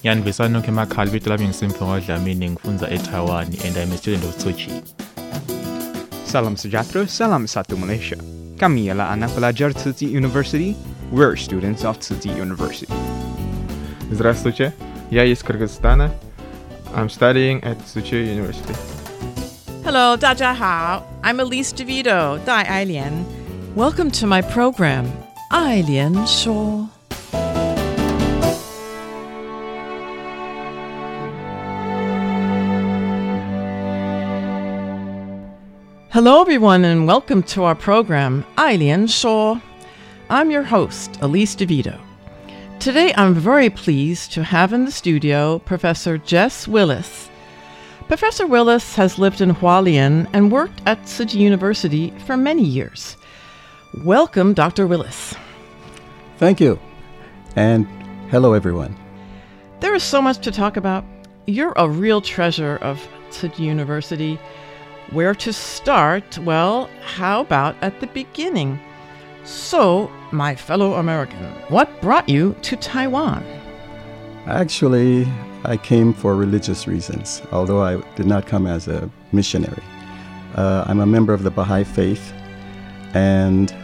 ngiyanivisana nokho emakhala ibito lami ngisimphiwe kwadlamini ngifunza etaiwan and i'm a student of Tzu Chi salam sujatro salam satu malaysia kami ialah anak pelajar Tsinghua University. We're students of Tsinghua University. Здравствуйте, я из Кыргызстана. I'm studying at Tzu Chi University. Hello, 大家好. I'm Elise DeVito, Dai Ailian. Welcome to my program, Ailian Shaw. Hello, everyone, and welcome to our program, Ai Shaw. I'm your host, Elise DeVito. Today, I'm very pleased to have in the studio Professor Jess Willis. Professor Willis has lived in Hualien and worked at Tzu University for many years. Welcome, Dr. Willis. Thank you. And hello, everyone. There is so much to talk about. You're a real treasure of Tzu University. Where to start? Well, how about at the beginning? So, my fellow American, what brought you to Taiwan? Actually, I came for religious reasons, although I did not come as a missionary. Uh, I'm a member of the Baha'i Faith, and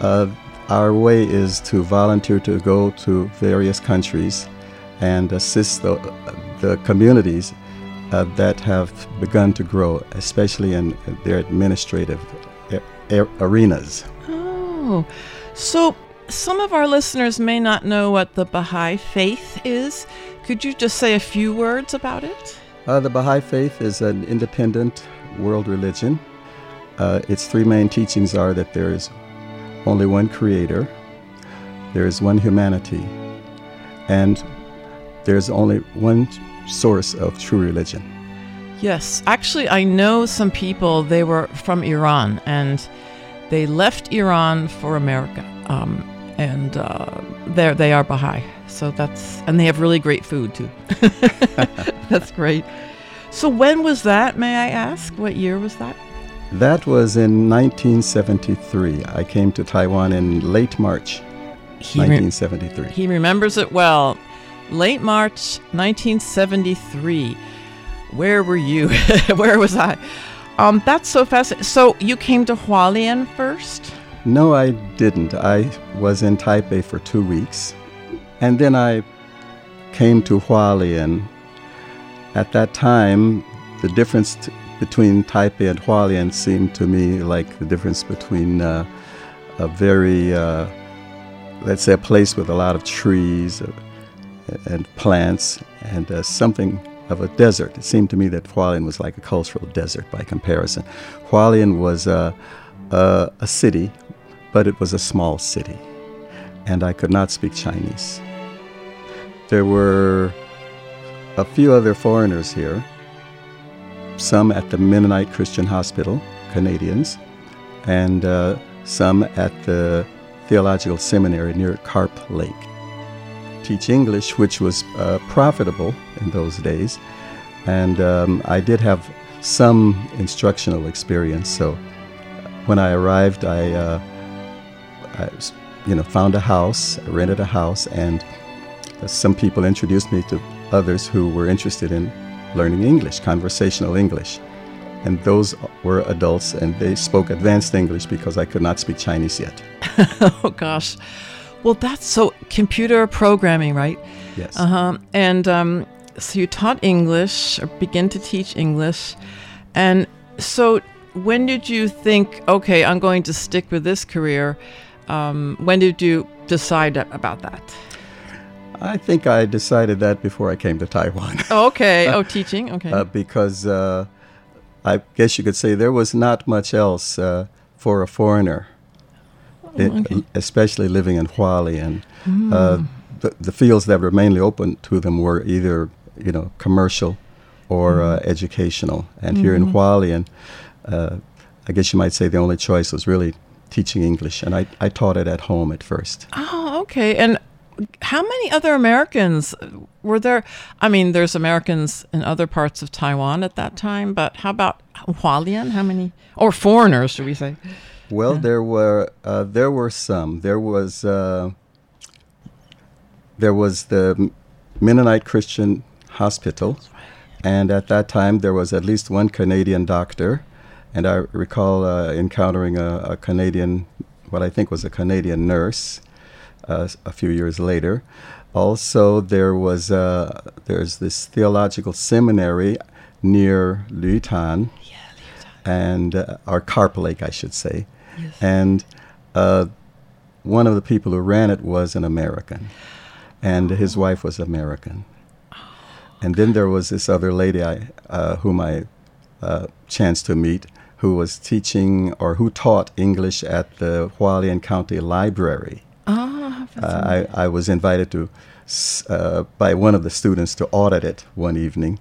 uh, our way is to volunteer to go to various countries and assist the, the communities uh, that have begun to grow, especially in their administrative a- a- arenas. Oh, so some of our listeners may not know what the Baha'i Faith is. Could you just say a few words about it? Uh, the Baha'i Faith is an independent world religion. Uh, its three main teachings are that there is only one creator, there is one humanity, and there's only one source of true religion. Yes, actually, I know some people, they were from Iran and they left Iran for America. Um, and uh, there they are Baha'i. So that's, and they have really great food too. that's great. So when was that, may I ask? What year was that? That was in 1973. I came to Taiwan in late March He re- 1973. He remembers it well. Late March 1973. Where were you? Where was I? Um, that's so fascinating. So you came to Hualien first? No, I didn't. I was in Taipei for two weeks. And then I came to Hualien. At that time, the difference t- between Taipei and Hualien seemed to me like the difference between uh, a very, uh, let's say, a place with a lot of trees and plants and uh, something of a desert. It seemed to me that Hualien was like a cultural desert by comparison. Hualien was uh, a city, but it was a small city, and I could not speak Chinese. There were a few other foreigners here, some at the Mennonite Christian Hospital, Canadians, and uh, some at the Theological Seminary near Carp Lake. Teach English, which was uh, profitable in those days, and um, I did have some instructional experience. So when I arrived, I, uh, I you know, found a house, I rented a house, and some people introduced me to others who were interested in learning English, conversational English. And those were adults, and they spoke advanced English because I could not speak Chinese yet. oh gosh. Well, that's so computer programming, right? Yes. Uh huh. And um, so you taught English or begin to teach English, And so, when did you think, okay, I'm going to stick with this career? Um, when did you decide about that? I think I decided that before I came to Taiwan. Oh, okay. Oh, teaching. Okay. Uh, because uh, I guess you could say there was not much else uh, for a foreigner, Oh, it- especially living in Hualien. Mm. Uh, the, the fields that were mainly open to them were either, you know, commercial or uh, educational. And here in Mhm. Hualien, uh, I guess you might say the only choice was really teaching English. And I, I taught it at home at first. Oh, okay. And how many other Americans were there? I mean, there's Americans in other parts of Taiwan at that time, but how about Hualien? How many? Or foreigners, should we say? Well, there were uh, there were some. There was uh, there was the Mennonite Christian Hospital, and at that time there was at least one Canadian doctor, and I recall uh, encountering a, a Canadian, what I think was a Canadian nurse, uh, a few years later. Also, there was uh, there's this theological seminary near Lutan, and uh, or Carp Lake, I should say. And uh, one of the people who ran it was an American, and his wife was American. And then there was this other lady I, uh, whom I uh, chanced to meet, who was teaching or who taught English at the Hualien County Library. Ah, Uh, I, I was invited to uh, by one of the students to audit it one evening,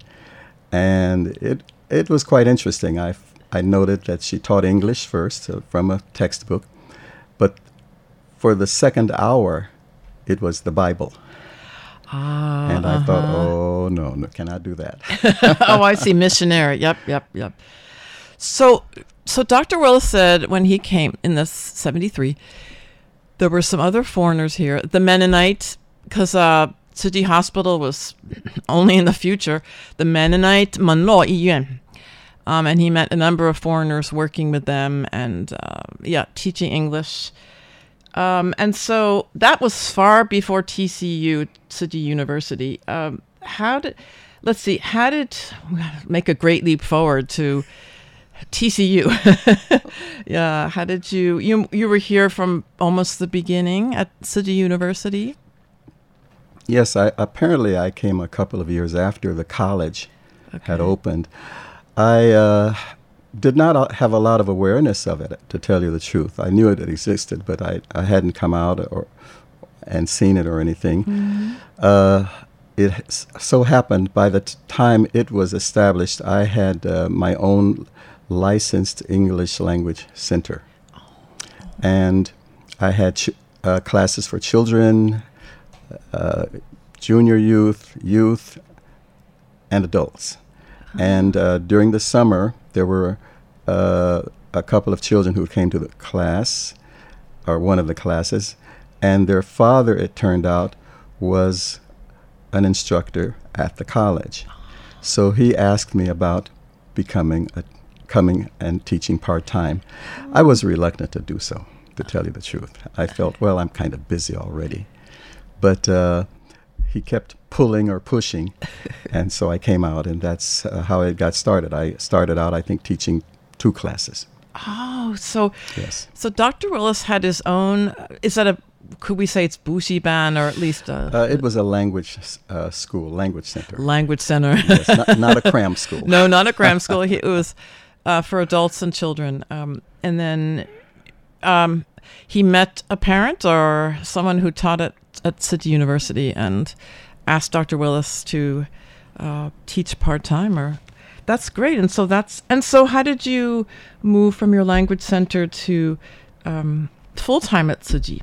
and it it was quite interesting. I I noted that she taught English first uh, from a textbook, but for the second hour, it was the Bible, Ah, and I thought, uh-huh. oh no, no, cannot do that. oh, I see. Missionary. Yep, yep, yep. So, so Dr. Willis said when he came in this '73, there were some other foreigners here. The Mennonite, because uh, Tzu Chi Hospital was only in the future. The Mennonite Mennuo Yiyuan. Um, and he met a number of foreigners working with them and, uh, yeah, teaching English. Um, and so that was far before TCU, Tzu Chi University. Um, how did, let's see, how did, make a great leap forward to TCU. yeah, how did you, you, you were here from almost the beginning at Tzu Chi University? Yes, I, apparently I came a couple of years after the college had opened. I uh, did not uh, have a lot of awareness of it, to tell you the truth. I knew it existed, but I, I hadn't come out or and seen it or anything. Uh, it so happened by the t- time it was established, I had uh, my own licensed English language center, and I had ch- uh, classes for children, uh, junior youth, youth, and adults. And uh, during the summer, there were uh, a couple of children who came to the class, or one of the classes, and their father, it turned out, was an instructor at the college. So he asked me about becoming a, coming and teaching part time. I was reluctant to do so, to tell you the truth. I felt, well, I'm kind of busy already. But uh, he kept pulling or pushing, and so I came out, and that's uh, how it got started. I started out, I think, teaching two classes. Oh, so Yes. so Dr. Willis had his own. Is that a? Could we say it's Bushiban or at least a Uh, it was a language uh, school, language center. language center? Yes, not, not a cram school. no, not a cram school. He, it was uh, for adults and children. Um, and then um, he met a parent or someone who taught at at Tzu Chi University and asked Dr. Willis to uh, teach part time. Or that's great. And so that's and so how did you move from your language center to um, full time at Tzu Chi?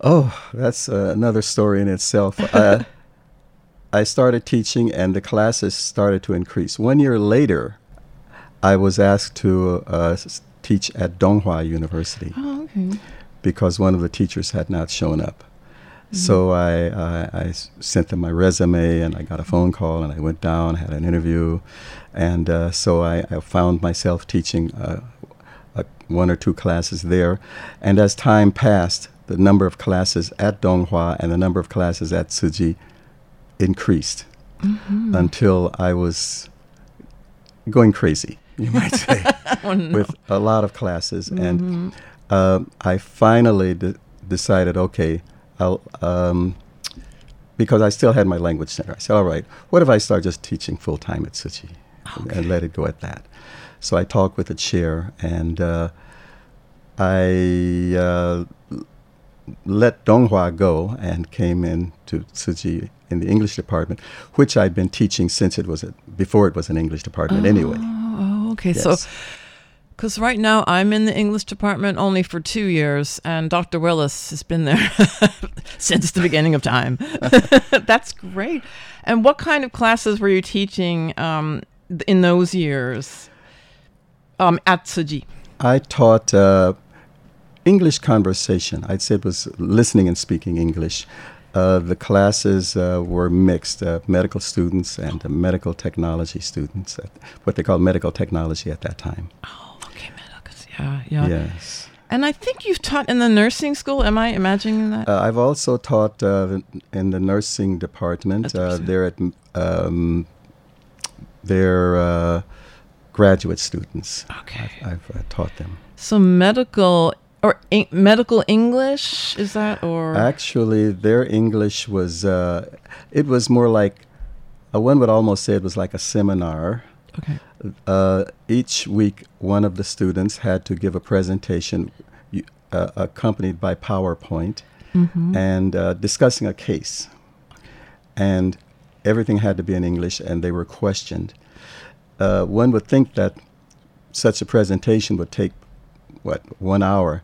Oh, that's uh, another story in itself. Uh, I started teaching, and the classes started to increase. One year later, I was asked to uh, teach at Donghua University Oh, okay. because one of the teachers had not shown up. So I sent them my resume, and I got a phone call, and I went down, had an interview, and uh, so I, I found myself teaching uh, uh, one or two classes there. And as time passed, the number of classes at Donghua and the number of classes at Tzu Chi increased until I was going crazy, you might say, Oh, no. with a lot of classes. Mhm. And uh, I finally de- decided, okay, um, because I still had my language center. I said, all right, what if I start just teaching full time at Tzu Chi and, and let it go at that? So I talked with the chair and uh, I uh, let Donghua go and came in to Tzu Chi in the English department, which I'd been teaching since it was a, before it was an English department anyway. Oh, okay. So, Yes. Because right now I'm in the English department only for two years, and Dr. Willis has been there since the beginning of time. That's great. And what kind of classes were you teaching um, in those years um, at Tzu Chi? I taught uh, English conversation. I'd say it was listening and speaking English. Uh, the classes uh, were mixed uh, medical students and uh, medical technology students, at what they called medical technology at that time. Yeah, yeah. Yes. And I think you've taught in the nursing school. Am I imagining that? Uh, I've also taught uh, in the nursing department. Uh, they're at um, they're uh, graduate students. Okay. I've, I've uh, taught them. so medical or en- medical English is that or Actually, their English was uh, it was more like uh, one would almost say it was like a seminar. Okay. Uh, each week, one of the students had to give a presentation uh, accompanied by PowerPoint Mhm. and uh, discussing a case. And everything had to be in English, and they were questioned. Uh, one would think that such a presentation would take, what, one hour,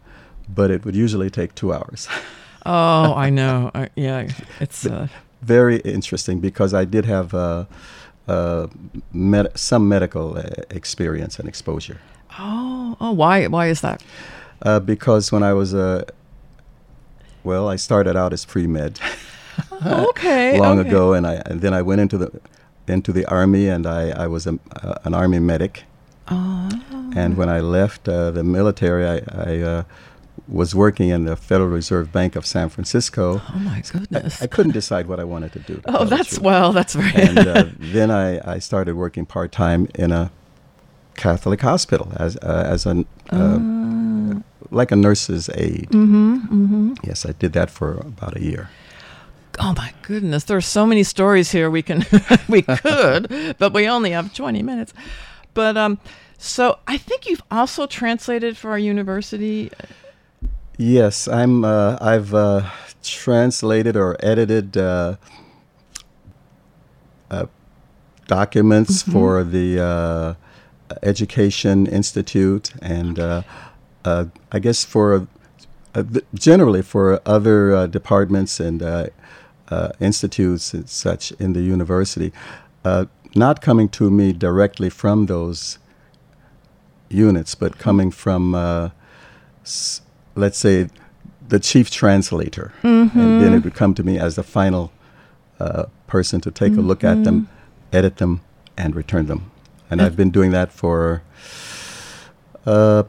but it would usually take two hours. Oh, I know. I, yeah, it's uh, very interesting because I did have uh, uh, med- some medical uh, experience and exposure. oh oh why why is that? Uh, because when I was a, well, I started out as pre med. Okay, long okay. ago, and I and then I went into the into the army, and I I was a, uh, an army medic. Oh. And when I left uh, the military, I, I uh, was working in the Federal Reserve Bank of San Francisco. Oh my goodness! I, couldn't decide what I wanted to do. to Oh, that's- truth. well, that's right. And uh, then I, I started working part time in a Catholic hospital as uh, as an uh, like a nurse's aide. Mm-hmm. Mm-hmm. Yes, I did that for about a year. Oh my goodness! There are so many stories here. We can we could, but we only have twenty minutes. But um, so I think you've also translated for our university. Yes, I'm. Uh, I've uh, translated or edited uh, uh, documents Mhm. for the uh, Education Institute, and uh, uh, I guess for uh, generally for other uh, departments and uh, uh, institutes and such in the university, uh, not coming to me directly from those units, but coming from, uh, s- let's say, the chief translator. And then it would come to me as the final uh, person to take a look at them, edit them, and return them. And And- I've been doing that for uh,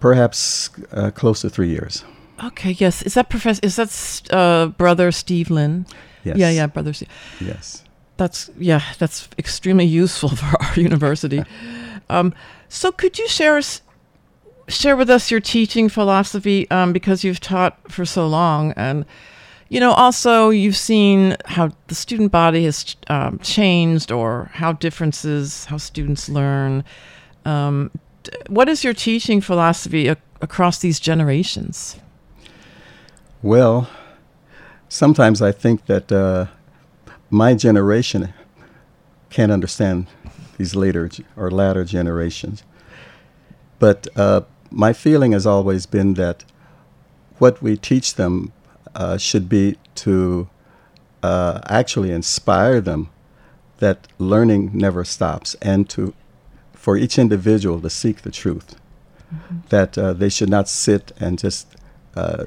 perhaps uh, close to three years. Okay. Yes. Is that professor? Is that uh, brother Steve Lynn? Yes. Yeah. Yeah. Brother Steve. Yes. That's yeah. That's extremely useful for our university. Um, so could you share us? Share with us your teaching philosophy um, because you've taught for so long, and you know also you've seen how the student body has um, changed, or how differences, how students learn. Um, what is your teaching philosophy ac- across these generations? Well, sometimes I think that uh, my generation can't understand these later or latter generations. But uh, my feeling has always been that what we teach them uh, should be to uh, actually inspire them that learning never stops and to for each individual to seek the truth. That uh, they should not sit and just uh,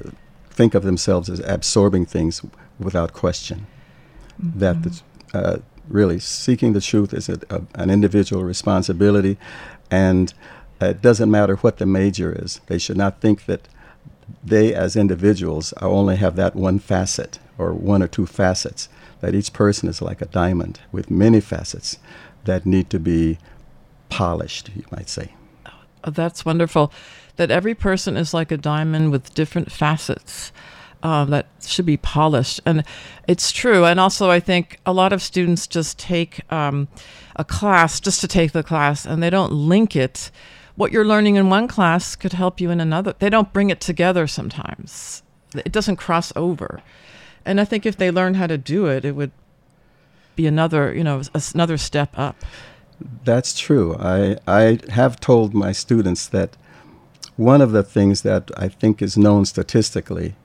think of themselves as absorbing things without question. That the, uh, really seeking the truth is a, a, an individual responsibility, and it doesn't matter what the major is. They should not think that they, as individuals, only have that one facet or one or two facets. That each person is like a diamond with many facets that need to be polished, you might say. Oh, that's wonderful. That every person is like a diamond with different facets. Uh, that should be polished. And it's true. And also, I think a lot of students just take um, a class just to take the class and they don't link it. What you're learning in one class could help you in another. They don't bring it together sometimes, it doesn't cross over. And I think if they learn how to do it, it would be another, you know, another step up. That's true. I, I have told my students that one of the things that I think is known statistically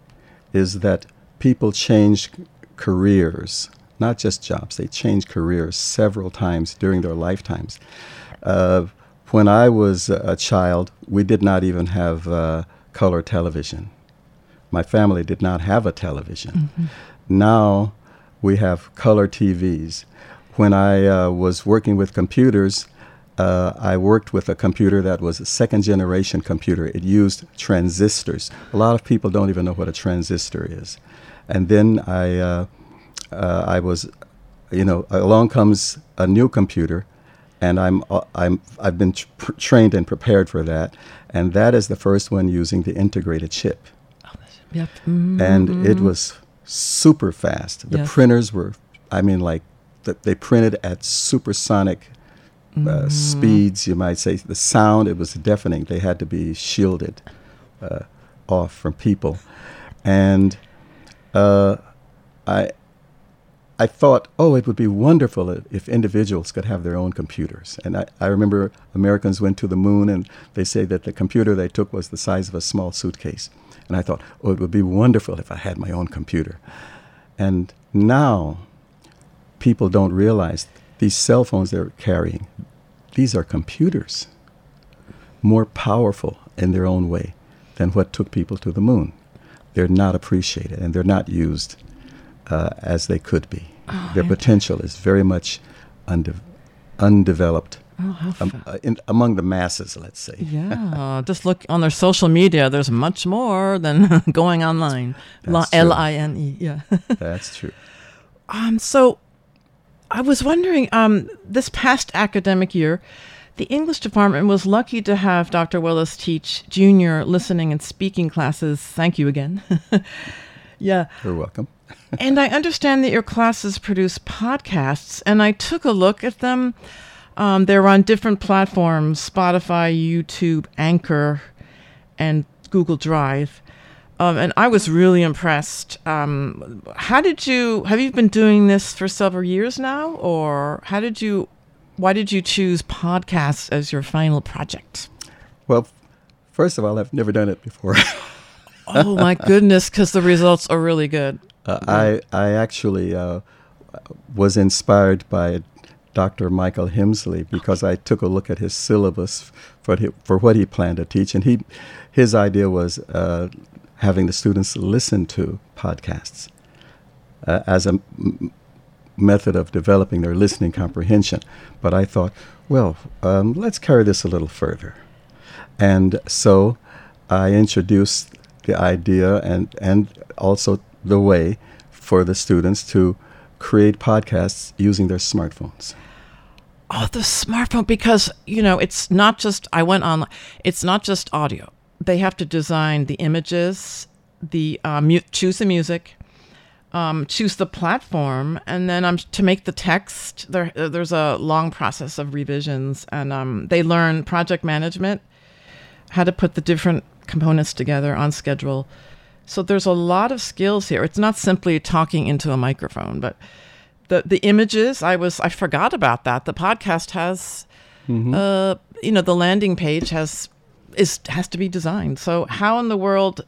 is that people change careers, not just jobs, they change careers several times during their lifetimes. Uh, when I was a child, we did not even have uh, color television. My family did not have a television. Mm-hmm. Now we have color TVs. When I uh, was working with computers, uh, I worked with a computer that was a second generation computer. It used transistors. A lot of people don't even know what a transistor is. And then I, uh, uh, I was, you know, along comes a new computer, and I'm, uh, I'm, I've been tr- trained and prepared for that. And that is the first one using the integrated chip. Yep. Mm-hmm. And it was super fast. The yes. printers were, I mean, like, the, they printed at supersonic uh, mm-hmm. speeds, you might say. The sound, it was deafening. They had to be shielded uh, off from people. And uh, I, I thought, oh, it would be wonderful if individuals could have their own computers. And I, I remember Americans went to the moon and they say that the computer they took was the size of a small suitcase. And I thought, oh, it would be wonderful if I had my own computer. And now people don't realize these cell phones they're carrying, these are computers, more powerful in their own way than what took people to the moon. They're not appreciated and they're not used uh, as they could be. Oh, their potential is very much unde- undeveloped. Oh, um, uh, in, among the masses, let's say. Yeah, just look on their social media. There's much more than going online. L I N E. Yeah, that's true. Um, so I was wondering, um, this past academic year, the English department was lucky to have Dr. Willis teach junior listening and speaking classes. Thank you again. yeah. You're welcome. And I understand that your classes produce podcasts, and I took a look at them. Um, they're on different platforms Spotify, YouTube, Anchor, and Google Drive. Um, and I was really impressed. Um, how did you have you been doing this for several years now, or how did you? Why did you choose podcasts as your final project? Well, first of all, I've never done it before. oh my goodness! Because the results are really good. Uh, I I actually uh, was inspired by Dr. Michael Hemsley because I took a look at his syllabus for for what he planned to teach, and he his idea was uh, having the students listen to podcasts uh, as a m- method of developing their listening comprehension. But I thought, well, um, let's carry this a little further. And so I introduced the idea and, and also the way for the students to create podcasts using their smartphones. Oh, the smartphone, because, you know, it's not just, I went on, it's not just audio they have to design the images, the uh, mu- choose the music, um, choose the platform, and then um, to make the text. There, uh, there's a long process of revisions, and um, they learn project management, how to put the different components together on schedule. So there's a lot of skills here. It's not simply talking into a microphone, but the the images. I was I forgot about that. The podcast has, mm-hmm. uh, you know, the landing page has is has to be designed. So how in the world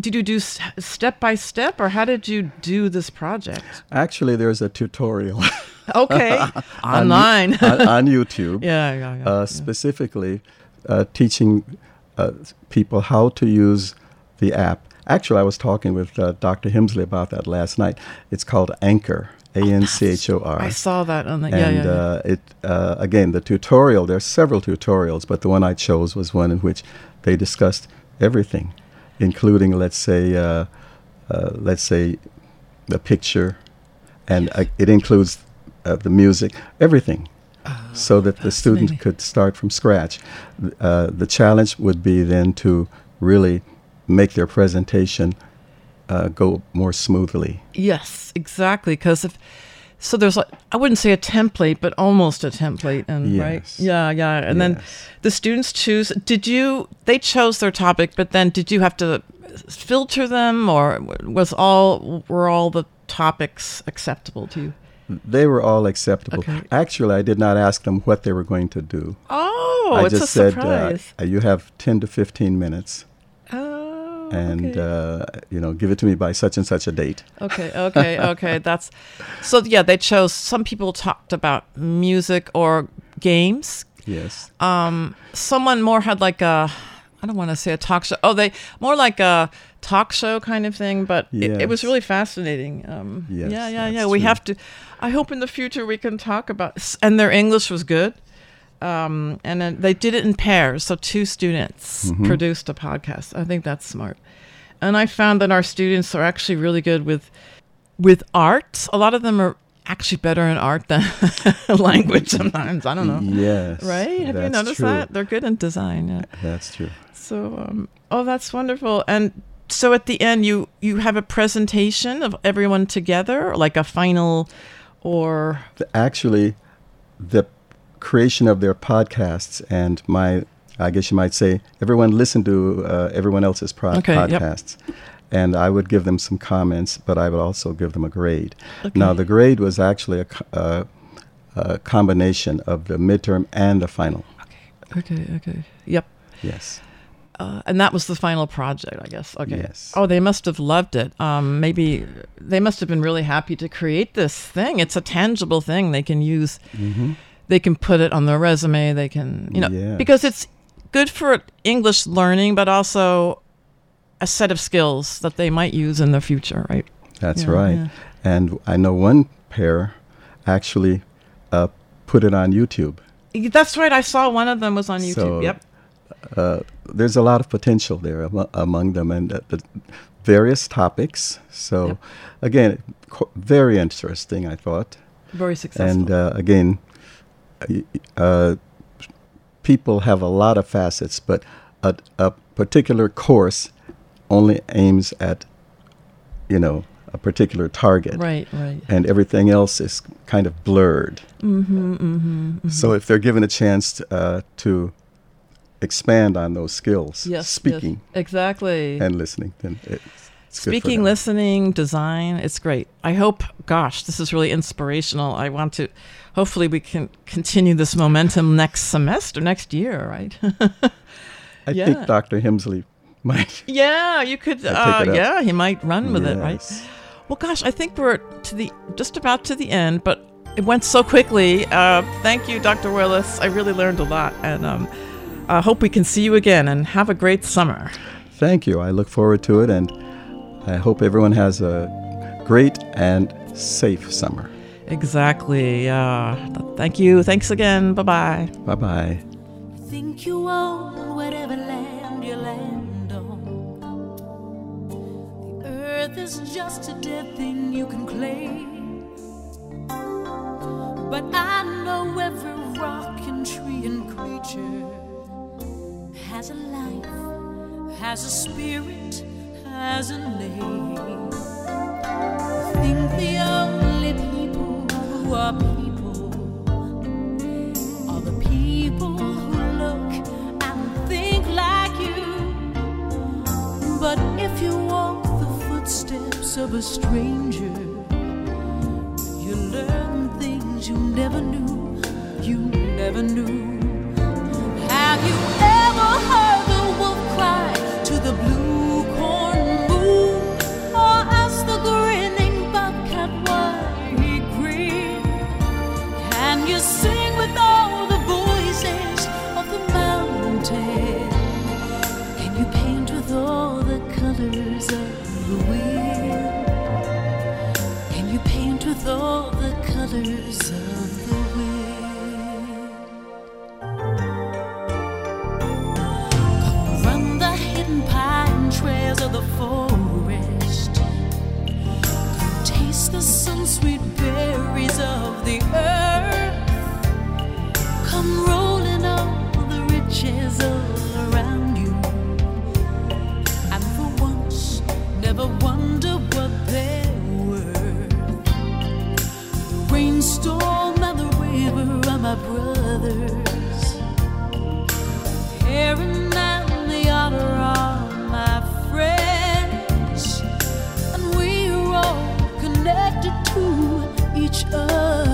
did you do step by step, or how did you do this project? Actually, there's a tutorial. okay, online on, on, YouTube. yeah, yeah, yeah, uh, yeah. Specifically, uh, teaching uh, people how to use the app. Actually, I was talking with uh, Dr. Hemsley about that last night. It's called Anchor. A N C H O R. I saw that on the and, yeah, yeah, yeah. Uh, it uh, again the tutorial. There are several tutorials, but the one I chose was one in which they discussed everything, including let's say uh, uh let's say the picture, and uh, it includes uh, the music, everything. so that the student could start from scratch. Uh, the challenge would be then to really make their presentation uh, go more smoothly. Yes, exactly. Because if so, there's like I wouldn't say a template, but almost a template, and Yes. right, yeah, yeah. And then the students choose. Did you? They chose their topic, but then did you have to filter them, or was all were all the topics acceptable to you? They were all acceptable. Okay. Actually, I did not ask them what they were going to do. Oh, I it's just a said, surprise. Uh, you have 10 to 15 minutes. Oh, and, uh, you know, give it to me by such and such a date. Okay, okay, okay. That's so. Yeah, they chose. Some people talked about music or games. Yes. Um, someone more had like a, I don't want to say a talk show. Oh, they more like a talk show kind of thing. But it, it was really fascinating. Um, Yes, yeah, yeah, yeah. We true. have to. I hope in the future we can talk about. And their English was good. Um, and then they did it in pairs, so two students Mhm. produced a podcast. I think that's smart. And I found that our students are actually really good with with art. A lot of them are actually better in art than language sometimes. I don't know. Yes, Right? Have you noticed true. that? They're good in design. Yeah. That's true. So, um, oh, that's wonderful. And so at the end, you you have a presentation of everyone together, like a final, or Actually, the creation of their podcasts and my, I guess you might say, everyone listened to uh, everyone else's pro- Okay, yep. podcasts. And I would give them some comments, but I would also give them a grade. Okay. Now, the grade was actually a, co- uh, a combination of the midterm and the final. okay, okay, okay. yep. Yes. Uh, and that was the final project, I guess. Okay. Yes. Oh, they must have loved it. Um, maybe they must have been really happy to create this thing. It's a tangible thing they can use. Mhm. They can put it on their resume. They can, you know, Yes. because it's good for English learning, but also a set of skills that they might use in the future, right? That's Yeah, right. yeah. And I know one pair actually uh, put it on YouTube. That's right. I saw one of them was on YouTube. So, yep. Uh, there's a lot of potential there amo- among them and uh, the various topics. So, again, qu- very interesting, I thought. Very successful. And uh, again, uh, people have a lot of facets, but a, a particular course only aims at, you know, a particular target. Right, right. And everything else is kind of blurred. Mm-hmm, mm-hmm, So if they're given a chance uh, to expand on those skills, Yes, yes, speaking exactly. and listening, then it's, it's good for Speaking, listening, design, it's great. I hope, gosh, this is really inspirational. I want to, hopefully, we can continue this momentum next semester, next year, right? I yeah. think Dr. Hemsley might. Yeah, you could. Uh, take it up. yeah, he might run with it, right? Well, gosh, I think we're to the just about to the end, but it went so quickly. Uh, thank you, Dr. Willis. I really learned a lot, and um, I hope we can see you again. And have a great summer. Thank you. I look forward to it, and I hope everyone has a great and safe summer. Exactly. Uh, thank you. Thanks again. Bye bye. Bye bye. Think you own whatever land you land on. The earth is just a dead thing you can claim. But I know every rock and tree and creature has a life, has a spirit, has a name. Think the only people are people are the people who look and think like you. But if you walk the footsteps of a stranger, you learn things you never knew, you never knew. Have you ever heard will? Can you paint with all the colors of the wind? Run the hidden pine trails of the forest. Taste the sun, sweet. my brothers. Hearing out the honor of my friends, and we're all connected to each other.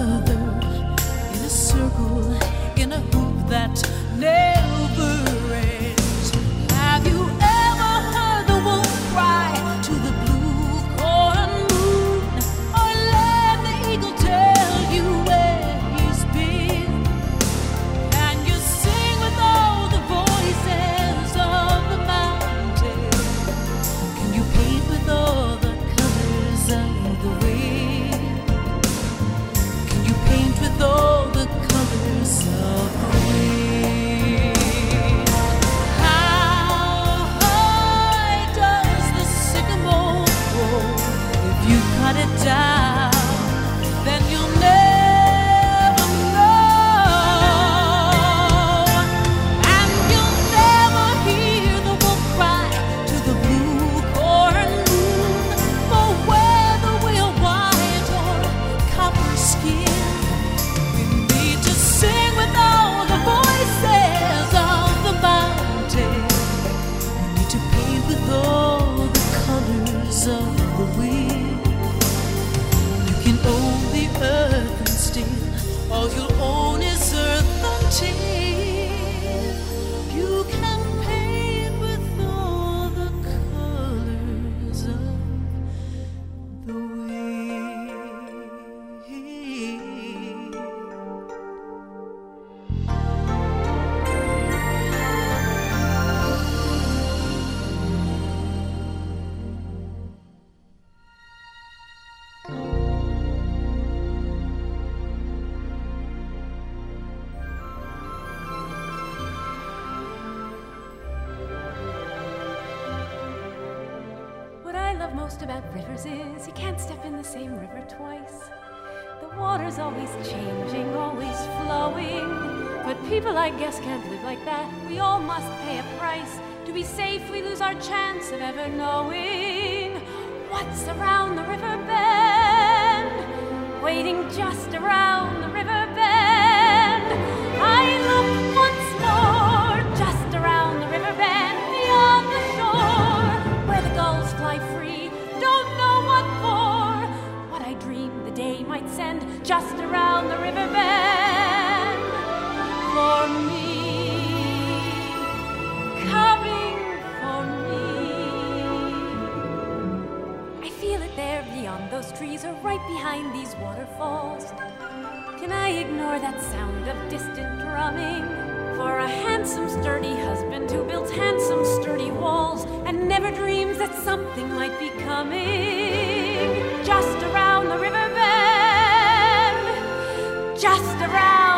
Most about rivers is you can't step in the same river twice. The water's always changing, always flowing. But people, I guess, can't live like that. We all must pay a price. To be safe, we lose our chance of ever knowing what's around the river bend, waiting just around the river bend. Just around the river bend. For me, coming for me. I feel it there beyond those trees, or right behind these waterfalls. Can I ignore that sound of distant drumming? For a handsome, sturdy husband who builds handsome, sturdy walls and never dreams that something might be coming. Just around the river just around